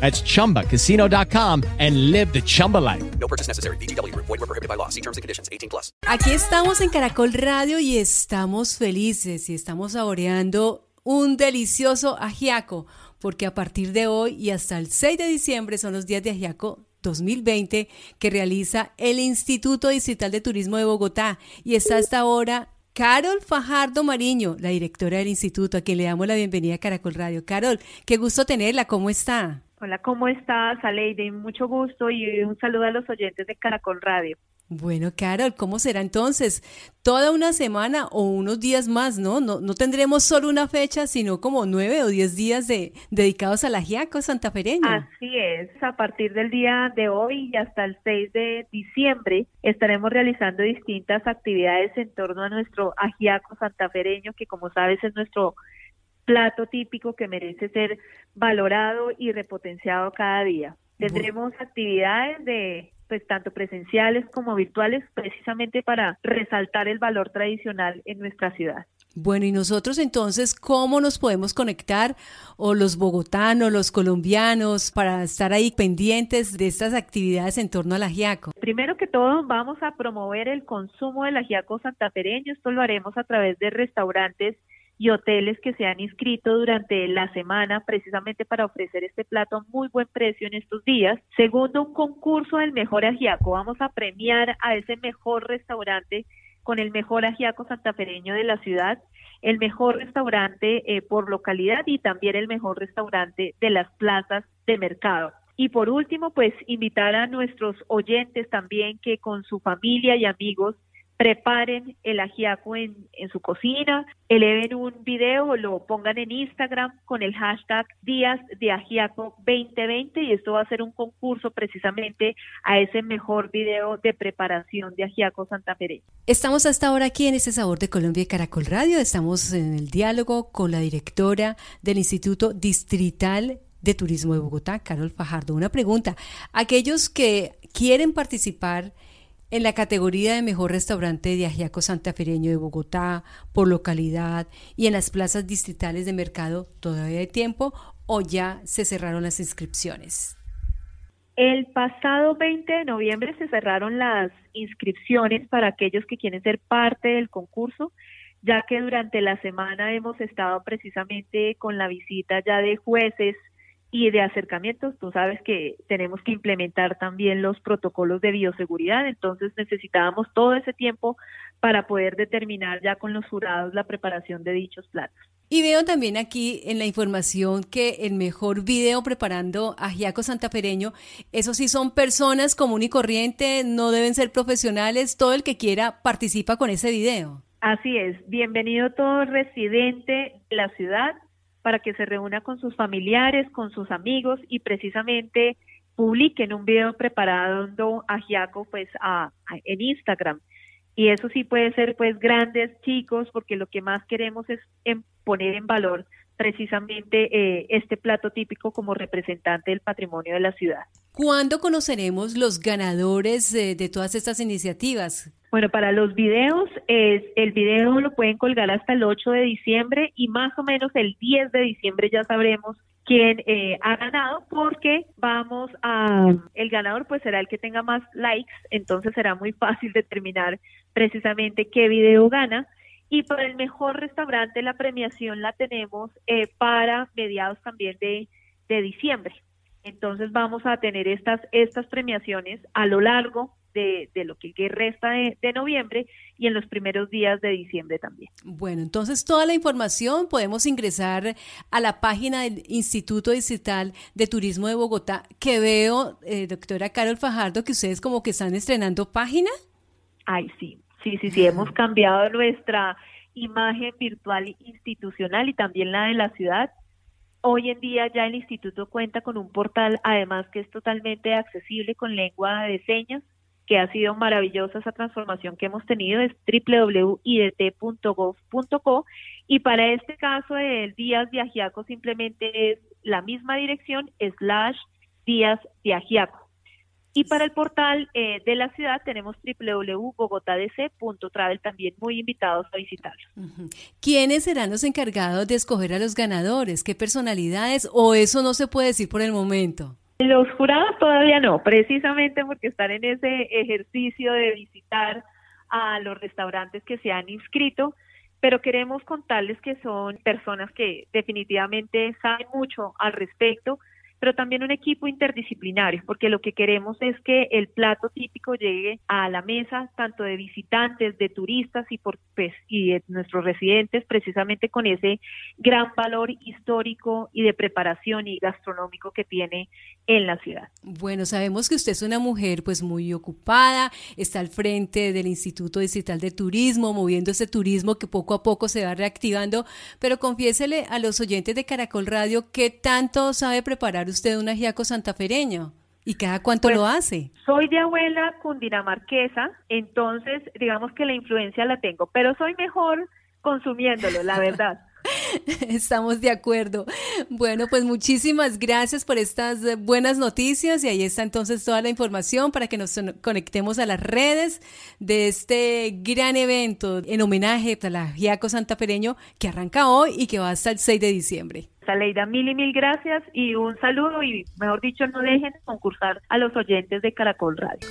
That's chumbacasino.com and live the Chumba life. No purchase necessary. DTW, void, were prohibited by law. See terms and conditions 18 plus. Aquí estamos en Caracol Radio y estamos felices y estamos saboreando un delicioso ajiaco porque a partir de hoy y hasta el 6 de diciembre son los días de ajiaco 2020 que realiza el Instituto Distrital de Turismo de Bogotá y está hasta ahora Carol Fajardo Mariño, la directora del instituto, a quien le damos la bienvenida a Caracol Radio. Carol, qué gusto tenerla, ¿cómo está? Hola, ¿cómo estás, Aleide? Mucho gusto y un saludo a los oyentes de Caracol Radio. Bueno, Carol, ¿cómo será entonces? Toda una semana o unos días más, ¿no? No, no tendremos solo una fecha, sino como nueve o diez días de, dedicados al ajiaco santafereño. Así es, a partir del día de hoy y hasta el 6 de diciembre estaremos realizando distintas actividades en torno a nuestro ajiaco santafereño, que como sabes es nuestro plato típico que merece ser valorado y repotenciado cada día. Tendremos actividades de pues tanto presenciales como virtuales, precisamente para resaltar el valor tradicional en nuestra ciudad. Bueno, y nosotros entonces, ¿cómo nos podemos conectar? O los bogotanos, los colombianos, para estar ahí pendientes de estas actividades en torno al ajiaco. Primero que todo, vamos a promover el consumo del ajiaco santafereño. Esto lo haremos a través de restaurantes y hoteles que se han inscrito durante la semana precisamente para ofrecer este plato a muy buen precio en estos días. Segundo, un concurso del mejor ajiaco. Vamos a premiar a ese mejor restaurante con el mejor ajiaco santafereño de la ciudad, el mejor restaurante eh, por localidad y también el mejor restaurante de las plazas de mercado. Y por último, pues invitar a nuestros oyentes también que con su familia y amigos preparen el ajiaco en, en, su cocina, eleven un video lo pongan en Instagram con el hashtag Días de Ajiaco 2020 y esto va a ser un concurso precisamente a ese mejor video de preparación de ajiaco santafereño. Estamos hasta ahora aquí en este Sabor de Colombia y Caracol Radio, estamos en el diálogo con la directora del Instituto Distrital de Turismo de Bogotá, Carol Fajardo. Una pregunta, aquellos que quieren participar en la categoría de mejor restaurante de ajiaco santafereño de Bogotá por localidad y en las plazas distritales de mercado todavía hay tiempo o ya se cerraron las inscripciones? El pasado 20 de noviembre se cerraron las inscripciones para aquellos que quieren ser parte del concurso, ya que durante la semana hemos estado precisamente con la visita ya de jueces, y de acercamientos, tú sabes que tenemos que implementar también los protocolos de bioseguridad, entonces necesitábamos todo ese tiempo para poder determinar ya con los jurados la preparación de dichos platos. Y veo también aquí en la información que el mejor video preparando ajiaco santafereño, eso sí son personas común y corriente, no deben ser profesionales, todo el que quiera participa con ese video. Así es, bienvenido todo residente de la ciudad para que se reúna con sus familiares, con sus amigos y precisamente publiquen un video preparando a Giaco pues a, en Instagram. Y eso sí puede ser pues grandes chicos porque lo que más queremos es poner en valor precisamente eh, este plato típico como representante del patrimonio de la ciudad. ¿Cuándo conoceremos los ganadores de todas estas iniciativas? Bueno, para los videos, es, el video lo pueden colgar hasta el 8 de diciembre y más o menos el 10 de diciembre ya sabremos quién eh, ha ganado porque vamos a, el ganador pues será el que tenga más likes, entonces será muy fácil determinar precisamente qué video gana. Y para el mejor restaurante la premiación la tenemos eh, para mediados también de, de diciembre. Entonces vamos a tener estas, estas premiaciones a lo largo de, de lo que resta de, de noviembre y en los primeros días de diciembre también. Bueno, entonces toda la información podemos ingresar a la página del Instituto Digital de Turismo de Bogotá, que veo, eh, doctora Carol Fajardo, que ustedes como que están estrenando página. Ay, sí, sí, sí, sí, hemos cambiado nuestra imagen virtual institucional y también la de la ciudad. Hoy en día ya el instituto cuenta con un portal, además que es totalmente accesible con lengua de señas, que ha sido maravillosa esa transformación que hemos tenido, es www.idt.gov.co y para este caso del Díaz Viagiaco simplemente es la misma dirección slash Díaz Viagiaco. Y para el portal eh, de la ciudad tenemos www.bogotadc.travel, también muy invitados a visitarlo. ¿Quiénes serán los encargados de escoger a los ganadores? ¿Qué personalidades? ¿O eso no se puede decir por el momento? Los jurados todavía no, precisamente porque están en ese ejercicio de visitar a los restaurantes que se han inscrito, pero queremos contarles que son personas que definitivamente saben mucho al respecto, pero también un equipo interdisciplinario, porque lo que queremos es que el plato típico llegue a la mesa tanto de visitantes, de turistas y, por, pues, y de nuestros residentes, precisamente con ese gran valor histórico y de preparación y gastronómico que tiene en la ciudad. Bueno, sabemos que usted es una mujer pues muy ocupada, está al frente del Instituto Distrital de Turismo, moviendo ese turismo que poco a poco se va reactivando, pero confiésele a los oyentes de Caracol Radio qué tanto sabe preparar usted un ajiaco santafereño. ¿Y cada cuánto Pues, lo hace? Soy de abuela cundinamarquesa, entonces digamos que la influencia la tengo, pero soy mejor consumiéndolo, la verdad. Estamos de acuerdo. Bueno, pues muchísimas gracias por estas eh, buenas noticias y ahí está entonces toda la información para que nos conectemos a las redes de este gran evento en homenaje al ajiaco santafereño que arranca hoy y que va hasta el 6 de diciembre. Saleida, mil y mil gracias y un saludo y mejor dicho, no dejen de concursar a los oyentes de Caracol Radio.